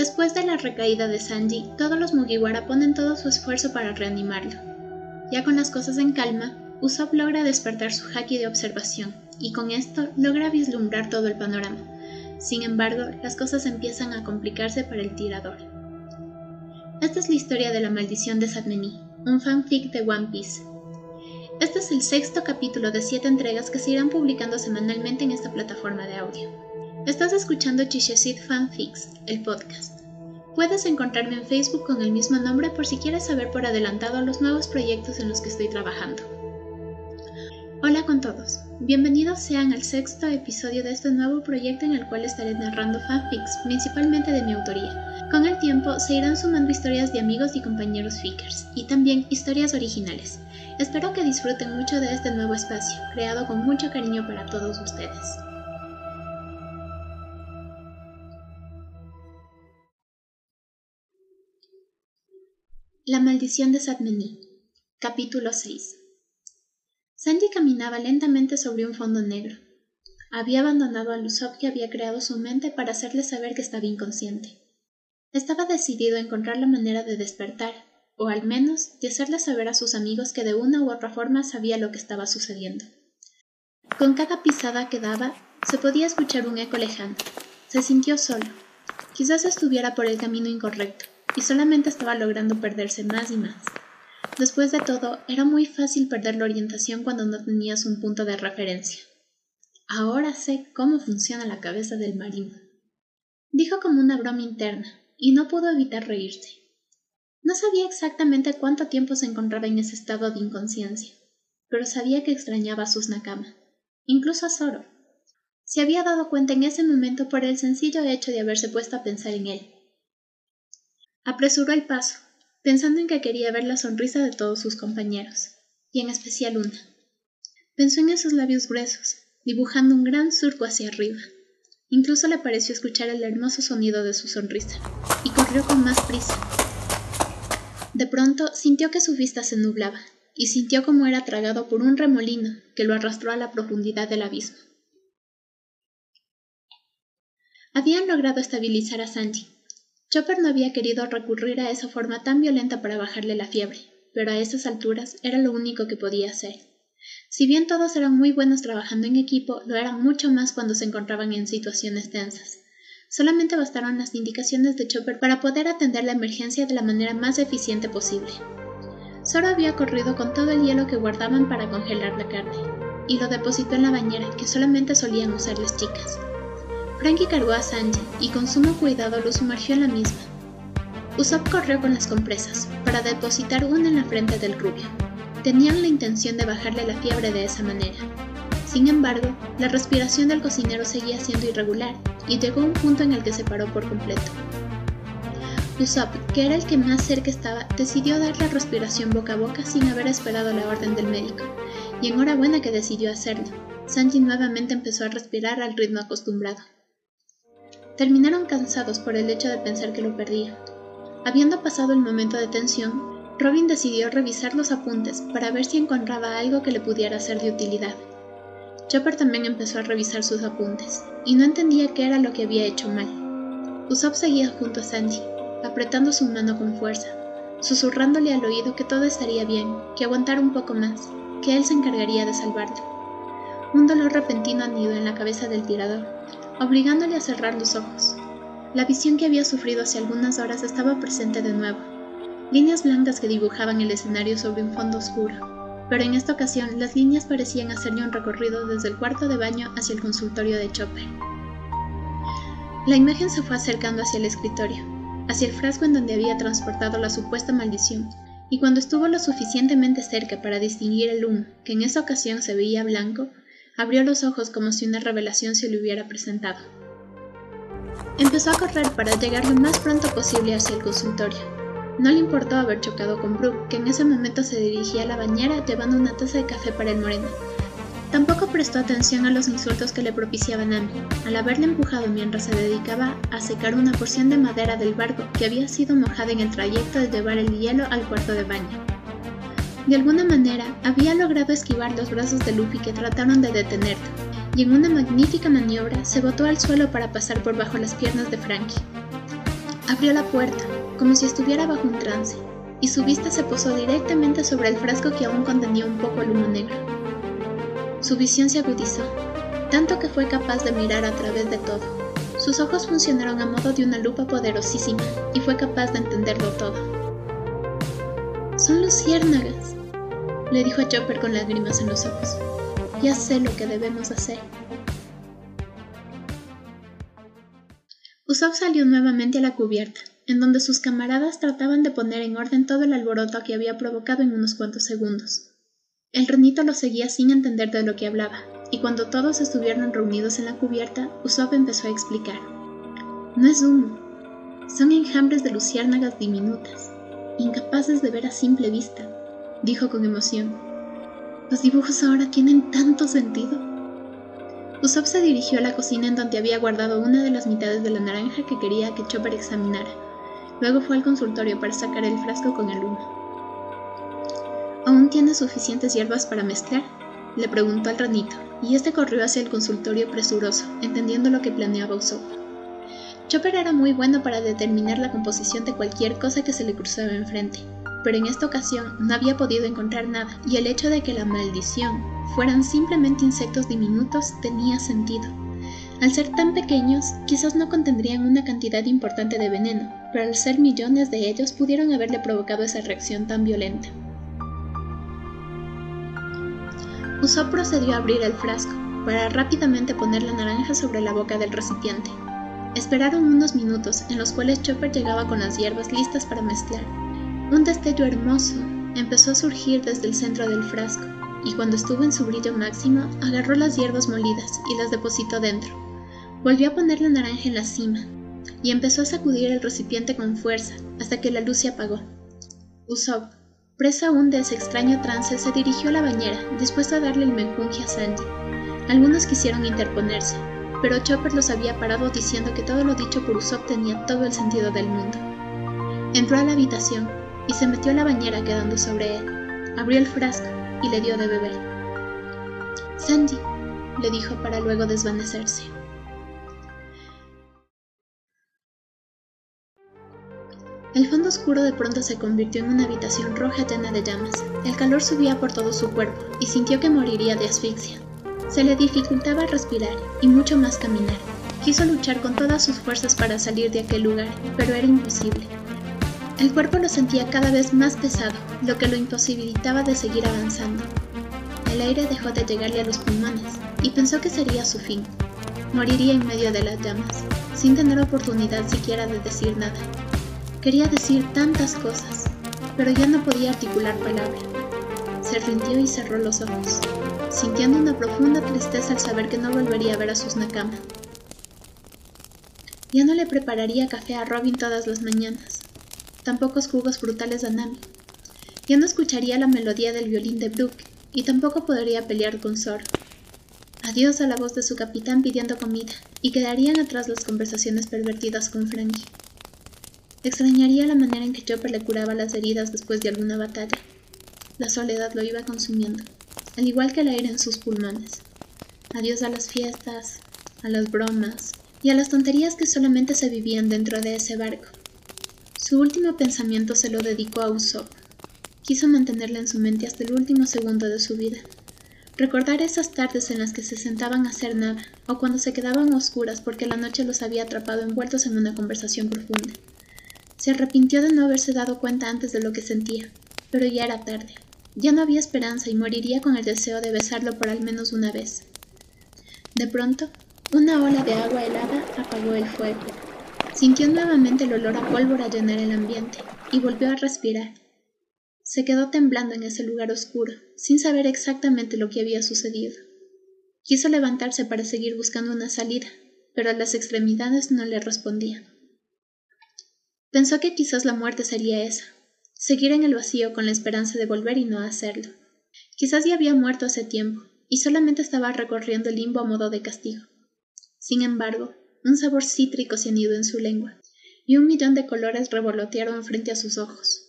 Después de la recaída de Sanji, todos los Mugiwara ponen todo su esfuerzo para reanimarlo. Ya con las cosas en calma, Usopp logra despertar su haki de observación, y con esto logra vislumbrar todo el panorama. Sin embargo, las cosas empiezan a complicarse para el tirador. Esta es la historia de la maldición de Satmeni, un fanfic de One Piece. Este es el sexto capítulo de siete entregas que se irán publicando semanalmente en esta plataforma de audio. Estás escuchando Chishesit Fanfics, el podcast. Puedes encontrarme en Facebook con el mismo nombre por si quieres saber por adelantado los nuevos proyectos en los que estoy trabajando. Hola con todos, bienvenidos sean al sexto episodio de este nuevo proyecto en el cual estaré narrando fanfics, principalmente de mi autoría. Con el tiempo se irán sumando historias de amigos y compañeros fickers, y también historias originales. Espero que disfruten mucho de este nuevo espacio, creado con mucho cariño para todos ustedes. La maldición de Satmeni Capítulo 6 Sanji caminaba lentamente sobre un fondo negro. Había abandonado al Usopp que había creado su mente para hacerle saber que estaba inconsciente. Estaba decidido a encontrar la manera de despertar, o al menos de hacerle saber a sus amigos que de una u otra forma sabía lo que estaba sucediendo. Con cada pisada que daba, se podía escuchar un eco lejano. Se sintió solo. Quizás estuviera por el camino incorrecto, y solamente estaba logrando perderse más y más. Después de todo, era muy fácil perder la orientación cuando no tenías un punto de referencia. Ahora sé cómo funciona la cabeza del marino. Dijo como una broma interna, y no pudo evitar reírse. No sabía exactamente cuánto tiempo se encontraba en ese estado de inconsciencia, pero sabía que extrañaba a sus Nakama, incluso a Zoro. Se había dado cuenta en ese momento por el sencillo hecho de haberse puesto a pensar en él. Apresuró el paso, pensando en que quería ver la sonrisa de todos sus compañeros, y en especial una. Pensó en esos labios gruesos, dibujando un gran surco hacia arriba. Incluso le pareció escuchar el hermoso sonido de su sonrisa, y corrió con más prisa. De pronto sintió que su vista se nublaba, y sintió como era tragado por un remolino que lo arrastró a la profundidad del abismo. Habían logrado estabilizar a Sanji, Chopper no había querido recurrir a esa forma tan violenta para bajarle la fiebre, pero a esas alturas era lo único que podía hacer. Si bien todos eran muy buenos trabajando en equipo, lo eran mucho más cuando se encontraban en situaciones tensas. Solamente bastaron las indicaciones de Chopper para poder atender la emergencia de la manera más eficiente posible. Zoro había corrido con todo el hielo que guardaban para congelar la carne, y lo depositó en la bañera que solamente solían usar las chicas. Frankie cargó a Sanji y con sumo cuidado lo sumergió en la misma. Usopp corrió con las compresas para depositar una en la frente del rubio. Tenían la intención de bajarle la fiebre de esa manera. Sin embargo, la respiración del cocinero seguía siendo irregular y llegó a un punto en el que se paró por completo. Usopp, que era el que más cerca estaba, decidió dar la respiración boca a boca sin haber esperado la orden del médico, y enhorabuena que decidió hacerlo. Sanji nuevamente empezó a respirar al ritmo acostumbrado. Terminaron cansados por el hecho de pensar que lo perdía. Habiendo pasado el momento de tensión, Robin decidió revisar los apuntes para ver si encontraba algo que le pudiera ser de utilidad. Chopper también empezó a revisar sus apuntes, y no entendía qué era lo que había hecho mal. Usopp seguía junto a Sanji, apretando su mano con fuerza, susurrándole al oído que todo estaría bien, que aguantara un poco más, que él se encargaría de salvarlo. Un dolor repentino anidó en la cabeza del tirador, obligándole a cerrar los ojos. La visión que había sufrido hace algunas horas estaba presente de nuevo, líneas blancas que dibujaban el escenario sobre un fondo oscuro, pero en esta ocasión las líneas parecían hacerle un recorrido desde el cuarto de baño hacia el consultorio de Chopper. La imagen se fue acercando hacia el escritorio, hacia el frasco en donde había transportado la supuesta maldición, y cuando estuvo lo suficientemente cerca para distinguir el humo, que en esa ocasión se veía blanco, Abrió los ojos como si una revelación se le hubiera presentado. Empezó a correr para llegar lo más pronto posible hacia el consultorio. No le importó haber chocado con Brooke, que en ese momento se dirigía a la bañera llevando una taza de café para el moreno. Tampoco prestó atención a los insultos que le propiciaba Nami, al haberle empujado mientras se dedicaba a secar una porción de madera del barco que había sido mojada en el trayecto de llevar el hielo al cuarto de baño. De alguna manera, había logrado esquivar los brazos de Luffy que trataron de detenerlo, y en una magnífica maniobra se botó al suelo para pasar por bajo las piernas de Frankie. Abrió la puerta, como si estuviera bajo un trance, y su vista se posó directamente sobre el frasco que aún contenía un poco el humo negro. Su visión se agudizó, tanto que fue capaz de mirar a través de todo. Sus ojos funcionaron a modo de una lupa poderosísima y fue capaz de entenderlo todo. Son luciérnagas, le dijo a Chopper con lágrimas en los ojos. Ya sé lo que debemos hacer. Usopp salió nuevamente a la cubierta, en donde sus camaradas trataban de poner en orden todo el alboroto que había provocado en unos cuantos segundos. El renito lo seguía sin entender de lo que hablaba, y cuando todos estuvieron reunidos en la cubierta, Usopp empezó a explicar. No es humo, son enjambres de luciérnagas diminutas, incapaces de ver a simple vista, dijo con emoción. Los dibujos ahora tienen tanto sentido. Usopp se dirigió a la cocina en donde había guardado una de las mitades de la naranja que quería que Chopper examinara. Luego fue al consultorio para sacar el frasco con el humo. ¿Aún tienes suficientes hierbas para mezclar? le preguntó al ranito, y este corrió hacia el consultorio presuroso, entendiendo lo que planeaba Usopp. Chopper era muy bueno para determinar la composición de cualquier cosa que se le cruzaba enfrente, pero en esta ocasión no había podido encontrar nada, y el hecho de que la maldición fueran simplemente insectos diminutos tenía sentido. Al ser tan pequeños, quizás no contendrían una cantidad importante de veneno, pero al ser millones de ellos pudieron haberle provocado esa reacción tan violenta. Usopp procedió a abrir el frasco, para rápidamente poner la naranja sobre la boca del recipiente. Esperaron unos minutos en los cuales Chopper llegaba con las hierbas listas para mezclar. Un destello hermoso empezó a surgir desde el centro del frasco, y cuando estuvo en su brillo máximo, agarró las hierbas molidas y las depositó dentro. Volvió a poner la naranja en la cima, y empezó a sacudir el recipiente con fuerza hasta que la luz se apagó. Usopp, Presa aún de ese extraño trance, se dirigió a la bañera, dispuesto a darle el menjunje a Sandy. Algunos quisieron interponerse, pero Chopper los había parado diciendo que todo lo dicho por Usopp tenía todo el sentido del mundo. Entró a la habitación y se metió a la bañera quedando sobre él. Abrió el frasco y le dio de beber. Sandy, le dijo para luego desvanecerse. El fondo oscuro de pronto se convirtió en una habitación roja llena de llamas. El calor subía por todo su cuerpo y sintió que moriría de asfixia. Se le dificultaba respirar y mucho más caminar. Quiso luchar con todas sus fuerzas para salir de aquel lugar, pero era imposible. El cuerpo lo sentía cada vez más pesado, lo que lo imposibilitaba de seguir avanzando. El aire dejó de llegarle a los pulmones y pensó que sería su fin. Moriría en medio de las llamas, sin tener oportunidad siquiera de decir nada. Quería decir tantas cosas, pero ya no podía articular palabra. Se rindió y cerró los ojos, sintiendo una profunda tristeza al saber que no volvería a ver a sus Nakama. Ya no le prepararía café a Robin todas las mañanas, tampoco jugos brutales a Nami. Ya no escucharía la melodía del violín de Brooke y tampoco podría pelear con Zoro. Adiós a la voz de su capitán pidiendo comida y quedarían atrás las conversaciones pervertidas con Frankie. Extrañaría la manera en que Chopper le curaba las heridas después de alguna batalla. La soledad lo iba consumiendo, al igual que el aire en sus pulmones. Adiós a las fiestas, a las bromas y a las tonterías que solamente se vivían dentro de ese barco. Su último pensamiento se lo dedicó a Usopp. Quiso mantenerla en su mente hasta el último segundo de su vida. Recordar esas tardes en las que se sentaban a hacer nada, o cuando se quedaban oscuras porque la noche los había atrapado envueltos en una conversación profunda. Se arrepintió de no haberse dado cuenta antes de lo que sentía, pero ya era tarde. Ya no había esperanza y moriría con el deseo de besarlo por al menos una vez. De pronto, una ola de agua helada apagó el fuego. Sintió nuevamente el olor a pólvora llenar el ambiente y volvió a respirar. Se quedó temblando en ese lugar oscuro, sin saber exactamente lo que había sucedido. Quiso levantarse para seguir buscando una salida, pero las extremidades no le respondían. Pensó que quizás la muerte sería esa, seguir en el vacío con la esperanza de volver y no hacerlo. Quizás ya había muerto hace tiempo, y solamente estaba recorriendo el limbo a modo de castigo. Sin embargo, un sabor cítrico se anidó en su lengua, y un millón de colores revolotearon frente a sus ojos.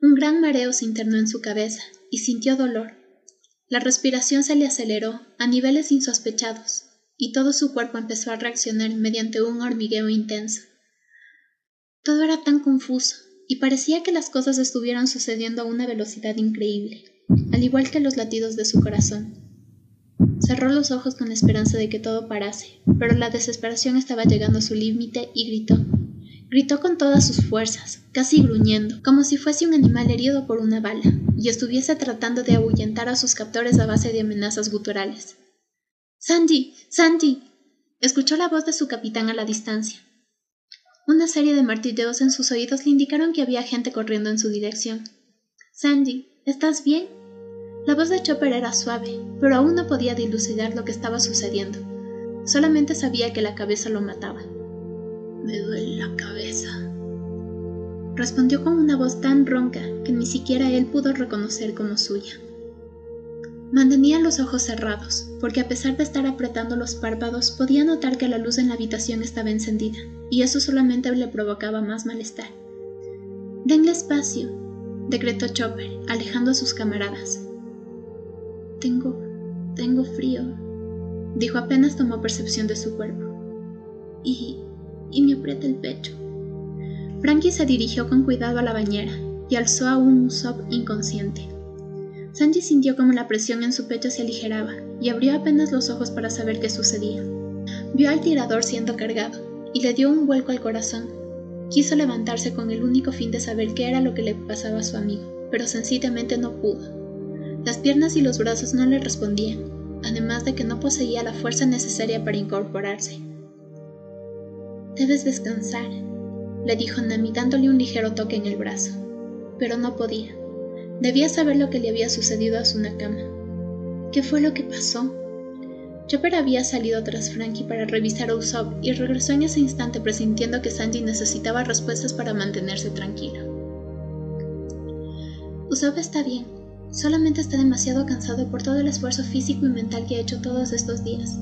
Un gran mareo se internó en su cabeza, y sintió dolor. La respiración se le aceleró a niveles insospechados, y todo su cuerpo empezó a reaccionar mediante un hormigueo intenso. Todo era tan confuso, y parecía que las cosas estuvieran sucediendo a una velocidad increíble, al igual que los latidos de su corazón. Cerró los ojos con la esperanza de que todo parase, pero la desesperación estaba llegando a su límite y gritó. Gritó con todas sus fuerzas, casi gruñendo, como si fuese un animal herido por una bala, y estuviese tratando de ahuyentar a sus captores a base de amenazas guturales. Sandy. Sandy. escuchó la voz de su capitán a la distancia. Una serie de martilleos en sus oídos le indicaron que había gente corriendo en su dirección. Sandy, ¿estás bien? La voz de Chopper era suave, pero aún no podía dilucidar lo que estaba sucediendo. Solamente sabía que la cabeza lo mataba. Me duele la cabeza. Respondió con una voz tan ronca que ni siquiera él pudo reconocer como suya. Mantenía los ojos cerrados, porque a pesar de estar apretando los párpados podía notar que la luz en la habitación estaba encendida, y eso solamente le provocaba más malestar. Denle espacio, decretó Chopper, alejando a sus camaradas. Tengo... tengo frío, dijo apenas tomó percepción de su cuerpo. Y y me aprieta el pecho. Frankie se dirigió con cuidado a la bañera y alzó a un Usopp inconsciente. Sanji sintió como la presión en su pecho se aligeraba y abrió apenas los ojos para saber qué sucedía. Vio al tirador siendo cargado y le dio un vuelco al corazón. Quiso levantarse con el único fin de saber qué era lo que le pasaba a su amigo, pero sencillamente no pudo. Las piernas y los brazos no le respondían, además de que no poseía la fuerza necesaria para incorporarse. Debes descansar, le dijo Nami dándole un ligero toque en el brazo. Pero no podía. Debía saber lo que le había sucedido a su Nakama. ¿Qué fue lo que pasó? Chopper había salido tras Frankie para revisar a Usopp y regresó en ese instante presintiendo que Sanji necesitaba respuestas para mantenerse tranquilo. Usopp está bien, solamente está demasiado cansado por todo el esfuerzo físico y mental que ha hecho todos estos días.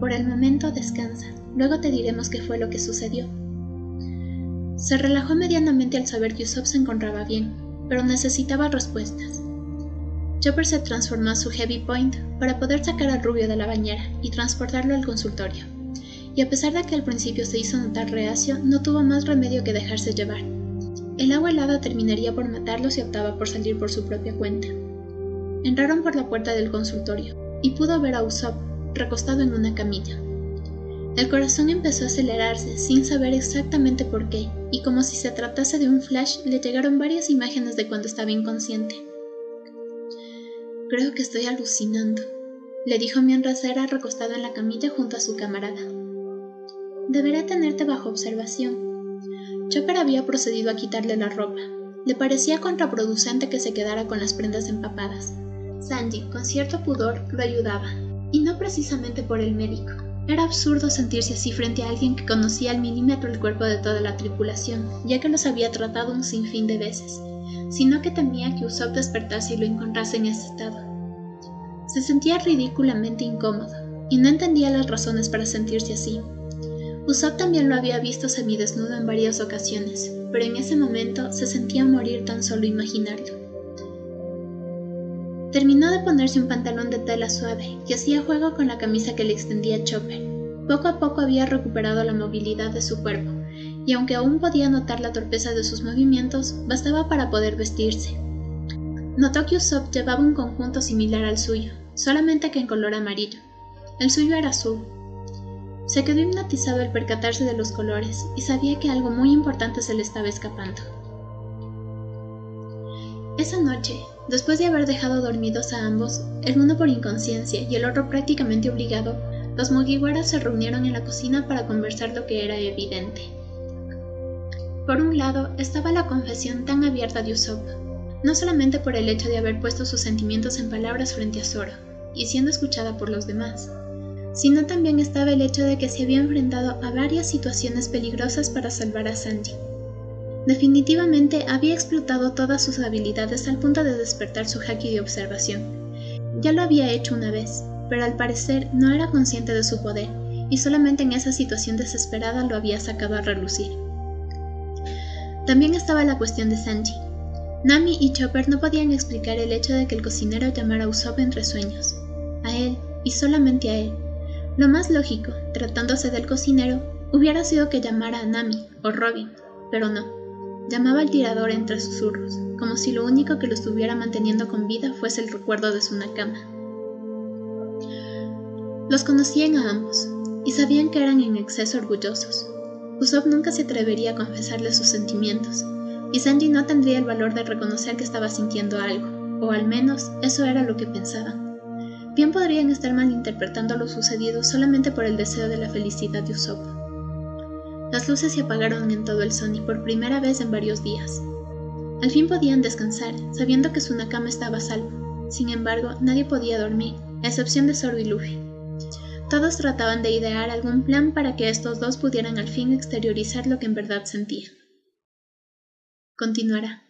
Por el momento descansa. Luego te diremos qué fue lo que sucedió. Se relajó medianamente al saber que Usopp se encontraba bien, pero necesitaba respuestas. Chopper se transformó a su Heavy Point para poder sacar al rubio de la bañera y transportarlo al consultorio. Y a pesar de que al principio se hizo notar reacio, no tuvo más remedio que dejarse llevar. El agua helada terminaría por matarlo si optaba por salir por su propia cuenta. Entraron por la puerta del consultorio y pudo ver a Usopp recostado en una camilla. El corazón empezó a acelerarse sin saber exactamente por qué, y como si se tratase de un flash, le llegaron varias imágenes de cuando estaba inconsciente. Creo que estoy alucinando, le dijo mientras era recostado en la camilla junto a su camarada. Deberé tenerte bajo observación. Chopper había procedido a quitarle la ropa. Le parecía contraproducente que se quedara con las prendas empapadas. Sandy, con cierto pudor, lo ayudaba, y no precisamente por el médico. Era absurdo sentirse así frente a alguien que conocía al milímetro el cuerpo de toda la tripulación, ya que los había tratado un sinfín de veces, sino que temía que Usopp despertase y lo encontrase en ese estado. Se sentía ridículamente incómodo, y no entendía las razones para sentirse así. Usopp también lo había visto semidesnudo en varias ocasiones, pero en ese momento se sentía morir tan solo imaginarlo. Terminó de ponerse un pantalón de tela suave y hacía juego con la camisa que le extendía Chopper. Poco a poco había recuperado la movilidad de su cuerpo, y aunque aún podía notar la torpeza de sus movimientos, bastaba para poder vestirse. Notó que Usopp llevaba un conjunto similar al suyo, solamente que en color amarillo. El suyo era azul. Se quedó hipnotizado al percatarse de los colores y sabía que algo muy importante se le estaba escapando. Esa noche, Después de haber dejado dormidos a ambos, el uno por inconsciencia y el otro prácticamente obligado, los Mugiwaras se reunieron en la cocina para conversar lo que era evidente. Por un lado estaba la confesión tan abierta de Usopp, no solamente por el hecho de haber puesto sus sentimientos en palabras frente a Zoro, y siendo escuchada por los demás, sino también estaba el hecho de que se había enfrentado a varias situaciones peligrosas para salvar a Sanji. Definitivamente había explotado todas sus habilidades al punto de despertar su haki de observación. Ya lo había hecho una vez, pero al parecer no era consciente de su poder, y solamente en esa situación desesperada lo había sacado a relucir. También estaba la cuestión de Sanji. Nami y Chopper no podían explicar el hecho de que el cocinero llamara a Usopp entre sueños. A él, y solamente a él. Lo más lógico, tratándose del cocinero, hubiera sido que llamara a Nami o Robin, pero no. Llamaba al tirador entre susurros, como si lo único que lo estuviera manteniendo con vida fuese el recuerdo de su nakama. Los conocían a ambos, y sabían que eran en exceso orgullosos. Usopp nunca se atrevería a confesarle sus sentimientos, y Sanji no tendría el valor de reconocer que estaba sintiendo algo, o al menos eso era lo que pensaban. Bien podrían estar malinterpretando lo sucedido solamente por el deseo de la felicidad de Usopp. Las luces se apagaron en todo el Sony por primera vez en varios días. Al fin podían descansar, sabiendo que su Nakama estaba salvo. Sin embargo, nadie podía dormir, a excepción de Zoro y Luffy. Todos trataban de idear algún plan para que estos dos pudieran al fin exteriorizar lo que en verdad sentían. Continuará.